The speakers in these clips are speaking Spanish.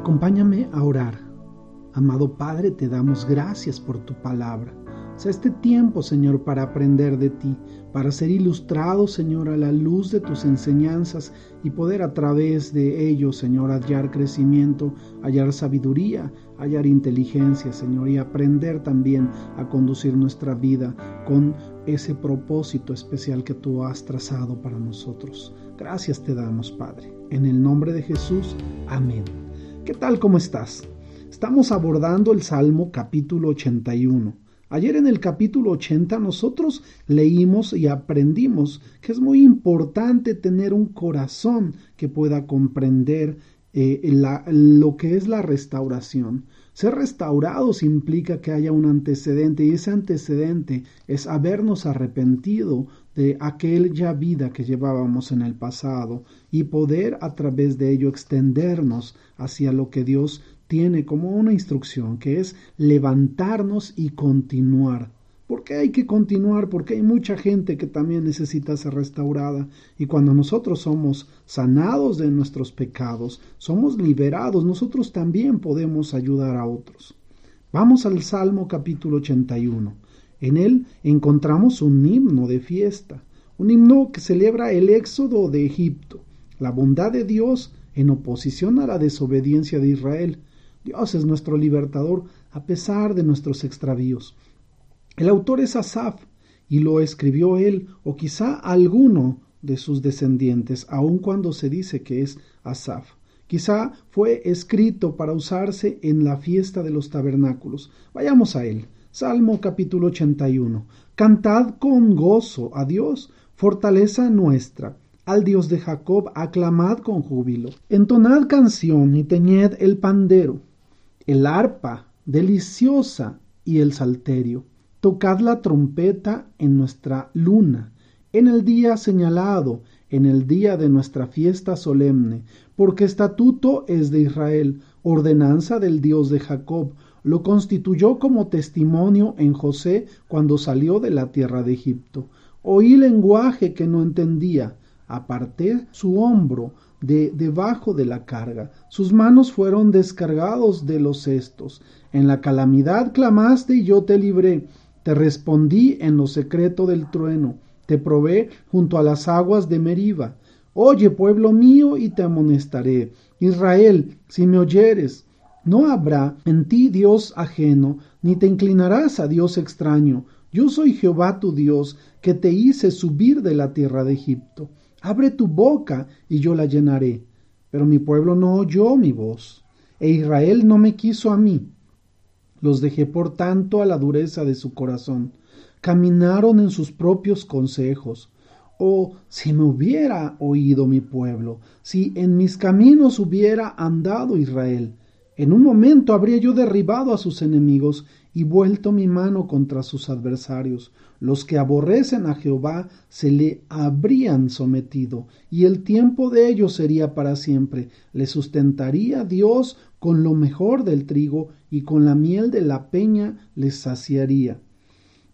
Acompáñame a orar. Amado Padre, te damos gracias por tu palabra. Sea este tiempo, Señor, para aprender de ti, para ser ilustrado, Señor, a la luz de tus enseñanzas y poder a través de ello, Señor, hallar crecimiento, hallar sabiduría, hallar inteligencia, Señor, y aprender también a conducir nuestra vida con ese propósito especial que tú has trazado para nosotros. Gracias te damos, Padre. En el nombre de Jesús, amén. ¿Qué tal? ¿Cómo estás? Estamos abordando el Salmo capítulo 81. Ayer en el capítulo 80 nosotros leímos y aprendimos que es muy importante tener un corazón que pueda comprender eh, lo que es la restauración. Ser restaurados implica que haya un antecedente y ese antecedente es habernos arrepentido de aquella vida que llevábamos en el pasado y poder a través de ello extendernos hacia lo que Dios tiene como una instrucción, que es levantarnos y continuar. ¿Por qué hay que continuar? Porque hay mucha gente que también necesita ser restaurada. Y cuando nosotros somos sanados de nuestros pecados, somos liberados, nosotros también podemos ayudar a otros. Vamos al Salmo capítulo 81. En él encontramos un himno de fiesta, un himno que celebra el éxodo de Egipto, la bondad de Dios en oposición a la desobediencia de Israel. Dios es nuestro libertador a pesar de nuestros extravíos. El autor es Asaf y lo escribió él o quizá alguno de sus descendientes, aun cuando se dice que es Asaf. Quizá fue escrito para usarse en la fiesta de los tabernáculos. Vayamos a él. Salmo capítulo 81. Cantad con gozo a Dios, fortaleza nuestra. Al Dios de Jacob aclamad con júbilo. Entonad canción y teñed el pandero, el arpa deliciosa y el salterio. Tocad la trompeta en nuestra luna, en el día señalado, en el día de nuestra fiesta solemne, porque estatuto es de Israel, ordenanza del Dios de Jacob, lo constituyó como testimonio en José cuando salió de la tierra de Egipto. Oí lenguaje que no entendía, aparté su hombro de debajo de la carga, sus manos fueron descargados de los cestos. En la calamidad clamaste y yo te libré, te respondí en lo secreto del trueno, te probé junto a las aguas de Meriba. Oye, pueblo mío, y te amonestaré. Israel, si me oyeres, no habrá en ti Dios ajeno, ni te inclinarás a Dios extraño. Yo soy Jehová tu Dios, que te hice subir de la tierra de Egipto. Abre tu boca y yo la llenaré. Pero mi pueblo no oyó mi voz, e Israel no me quiso a mí. Los dejé por tanto a la dureza de su corazón. Caminaron en sus propios consejos. Oh, si me hubiera oído mi pueblo, si en mis caminos hubiera andado Israel, en un momento habría yo derribado a sus enemigos y vuelto mi mano contra sus adversarios. Los que aborrecen a Jehová se le habrían sometido, y el tiempo de ellos sería para siempre. Le sustentaría Dios con lo mejor del trigo, y con la miel de la peña les saciaría.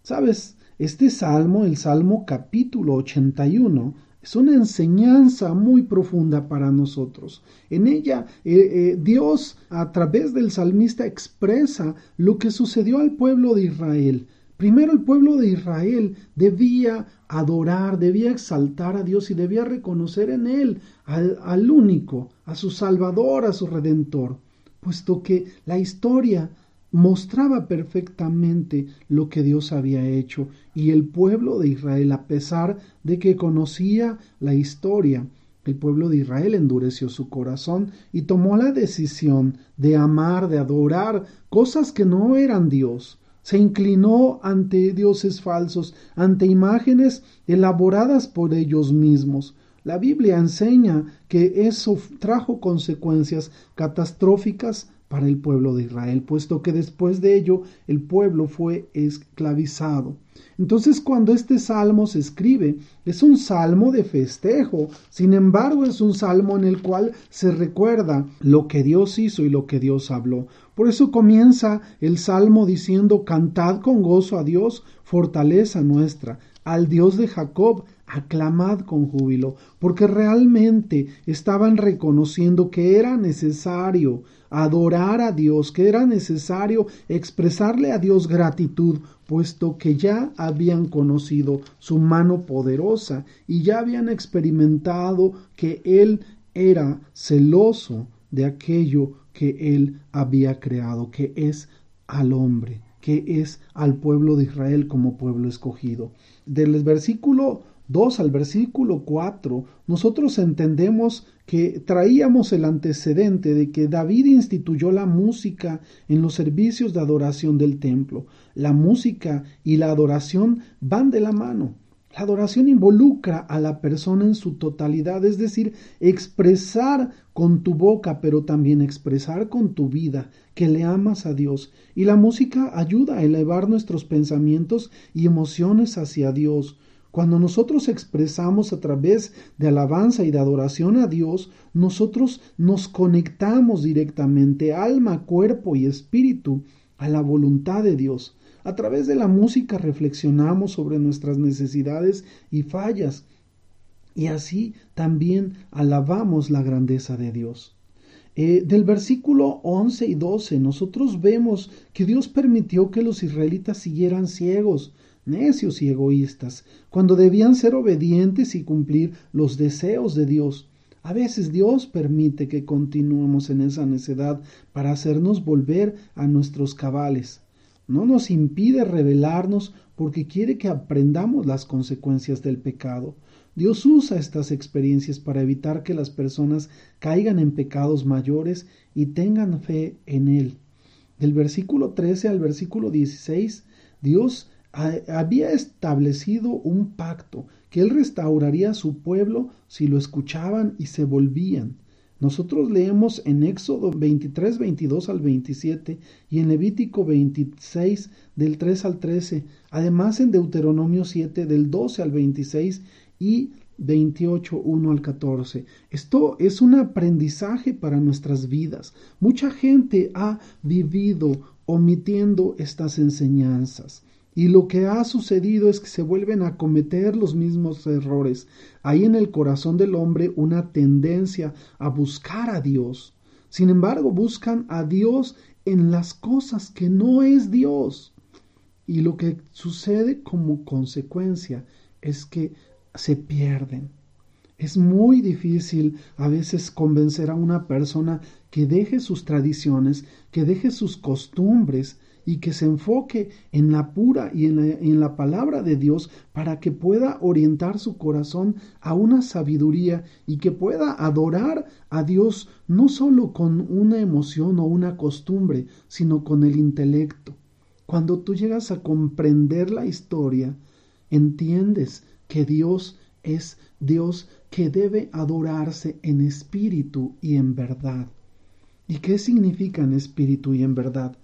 ¿Sabes? Este salmo, el Salmo capítulo 81, es una enseñanza muy profunda para nosotros. En ella eh, eh, Dios a través del salmista expresa lo que sucedió al pueblo de Israel. Primero el pueblo de Israel debía adorar, debía exaltar a Dios y debía reconocer en Él al, al único, a su Salvador, a su Redentor, puesto que la historia mostraba perfectamente lo que Dios había hecho y el pueblo de Israel, a pesar de que conocía la historia, el pueblo de Israel endureció su corazón y tomó la decisión de amar, de adorar cosas que no eran Dios. Se inclinó ante dioses falsos, ante imágenes elaboradas por ellos mismos. La Biblia enseña que eso trajo consecuencias catastróficas para el pueblo de Israel, puesto que después de ello el pueblo fue esclavizado. Entonces cuando este salmo se escribe, es un salmo de festejo, sin embargo es un salmo en el cual se recuerda lo que Dios hizo y lo que Dios habló. Por eso comienza el salmo diciendo, cantad con gozo a Dios, fortaleza nuestra, al Dios de Jacob, aclamad con júbilo, porque realmente estaban reconociendo que era necesario adorar a Dios, que era necesario expresarle a Dios gratitud, puesto que ya habían conocido su mano poderosa y ya habían experimentado que Él era celoso de aquello que Él había creado, que es al hombre, que es al pueblo de Israel como pueblo escogido. Del versículo 2 al versículo 4, nosotros entendemos que traíamos el antecedente de que David instituyó la música en los servicios de adoración del templo. La música y la adoración van de la mano. La adoración involucra a la persona en su totalidad, es decir, expresar con tu boca, pero también expresar con tu vida que le amas a Dios. Y la música ayuda a elevar nuestros pensamientos y emociones hacia Dios. Cuando nosotros expresamos a través de alabanza y de adoración a Dios, nosotros nos conectamos directamente, alma, cuerpo y espíritu, a la voluntad de Dios. A través de la música reflexionamos sobre nuestras necesidades y fallas, y así también alabamos la grandeza de Dios. Eh, del versículo 11 y 12 nosotros vemos que Dios permitió que los israelitas siguieran ciegos, necios y egoístas, cuando debían ser obedientes y cumplir los deseos de Dios. A veces Dios permite que continuemos en esa necedad para hacernos volver a nuestros cabales. No nos impide rebelarnos porque quiere que aprendamos las consecuencias del pecado. Dios usa estas experiencias para evitar que las personas caigan en pecados mayores y tengan fe en Él. Del versículo 13 al versículo 16, Dios había establecido un pacto que él restauraría a su pueblo si lo escuchaban y se volvían. Nosotros leemos en Éxodo 23, 22 al 27 y en Levítico 26 del 3 al 13, además en Deuteronomio 7 del 12 al 26 y 28, 1 al 14. Esto es un aprendizaje para nuestras vidas. Mucha gente ha vivido omitiendo estas enseñanzas. Y lo que ha sucedido es que se vuelven a cometer los mismos errores. Hay en el corazón del hombre una tendencia a buscar a Dios. Sin embargo, buscan a Dios en las cosas que no es Dios. Y lo que sucede como consecuencia es que se pierden. Es muy difícil a veces convencer a una persona que deje sus tradiciones, que deje sus costumbres y que se enfoque en la pura y en la, en la, palabra de Dios para que pueda orientar su corazón a una sabiduría y que pueda adorar a Dios no solo con una emoción o una costumbre, sino con el intelecto. Cuando tú llegas a comprender la historia, entiendes que Dios es Dios que debe adorarse en espíritu y en verdad. ¿Y qué significa en espíritu y en verdad?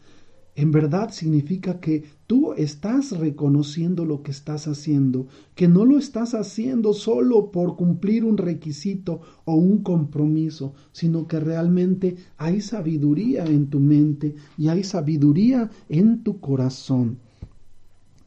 En verdad significa que tú estás reconociendo lo que estás haciendo, que no lo estás haciendo solo por cumplir un requisito o un compromiso, sino que realmente hay sabiduría en tu mente y hay sabiduría en tu corazón.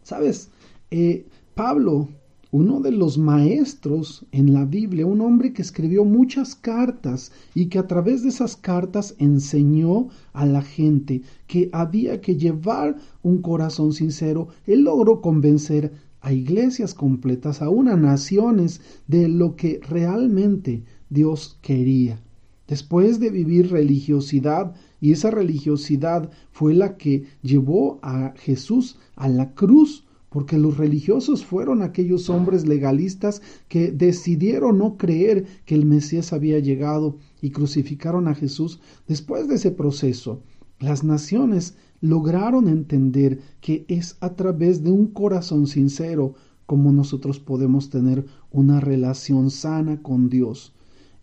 Sabes, eh, Pablo uno de los maestros en la Biblia, un hombre que escribió muchas cartas y que a través de esas cartas enseñó a la gente que había que llevar un corazón sincero, él logró convencer a iglesias completas, a unas naciones, de lo que realmente Dios quería. Después de vivir religiosidad, y esa religiosidad fue la que llevó a Jesús a la cruz, porque los religiosos fueron aquellos hombres legalistas que decidieron no creer que el Mesías había llegado y crucificaron a Jesús. Después de ese proceso, las naciones lograron entender que es a través de un corazón sincero como nosotros podemos tener una relación sana con Dios.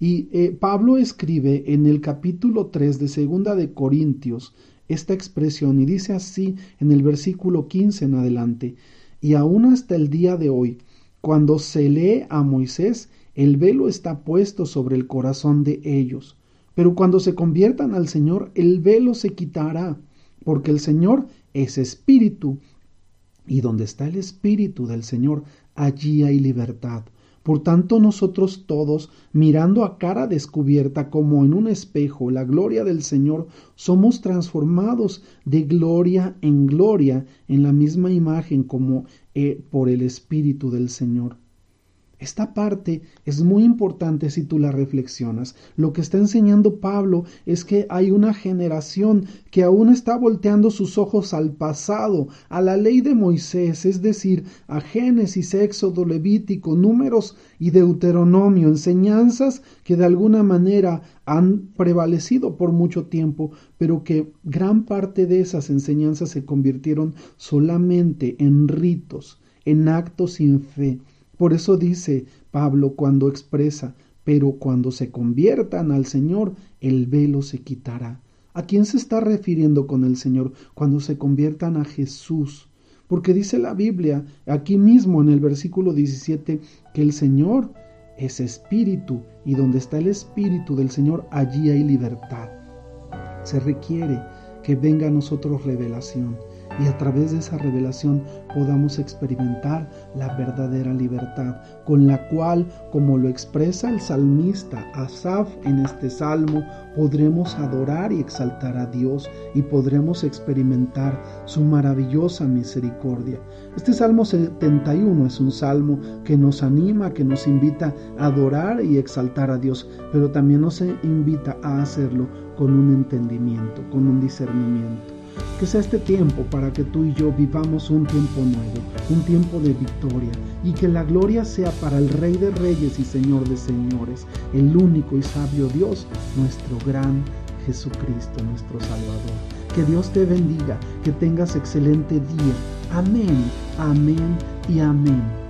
Y eh, Pablo escribe en el capítulo 3 de Segunda de Corintios esta expresión y dice así en el versículo 15 en adelante, y aún hasta el día de hoy, cuando se lee a Moisés, el velo está puesto sobre el corazón de ellos. Pero cuando se conviertan al Señor, el velo se quitará, porque el Señor es espíritu, y donde está el espíritu del Señor, allí hay libertad. Por tanto, nosotros todos, mirando a cara descubierta como en un espejo la gloria del Señor, somos transformados de gloria en gloria en la misma imagen como eh, por el Espíritu del Señor. Esta parte es muy importante si tú la reflexionas. Lo que está enseñando Pablo es que hay una generación que aún está volteando sus ojos al pasado, a la ley de Moisés, es decir, a Génesis, Éxodo, Levítico, Números y Deuteronomio, enseñanzas que de alguna manera han prevalecido por mucho tiempo, pero que gran parte de esas enseñanzas se convirtieron solamente en ritos, en actos sin fe por eso dice Pablo cuando expresa, pero cuando se conviertan al Señor, el velo se quitará. ¿A quién se está refiriendo con el Señor? Cuando se conviertan a Jesús. Porque dice la Biblia, aquí mismo en el versículo 17, que el Señor es espíritu y donde está el espíritu del Señor, allí hay libertad. Se requiere que venga a nosotros revelación y a través de esa revelación podamos experimentar la verdadera libertad, con la cual, como lo expresa el salmista Asaf en este salmo, podremos adorar y exaltar a Dios y podremos experimentar su maravillosa misericordia. Este Salmo 71 es un salmo que nos anima, que nos invita a adorar y exaltar a Dios, pero también nos invita a hacerlo con un entendimiento, con un discernimiento. Que sea este tiempo para que tú y yo vivamos un tiempo nuevo, un tiempo de victoria, y que la gloria sea para el Rey de Reyes y Señor de Señores, el único y sabio Dios, nuestro gran Jesucristo, nuestro Salvador. Que Dios te bendiga, que tengas excelente día. Amén, amén y amén.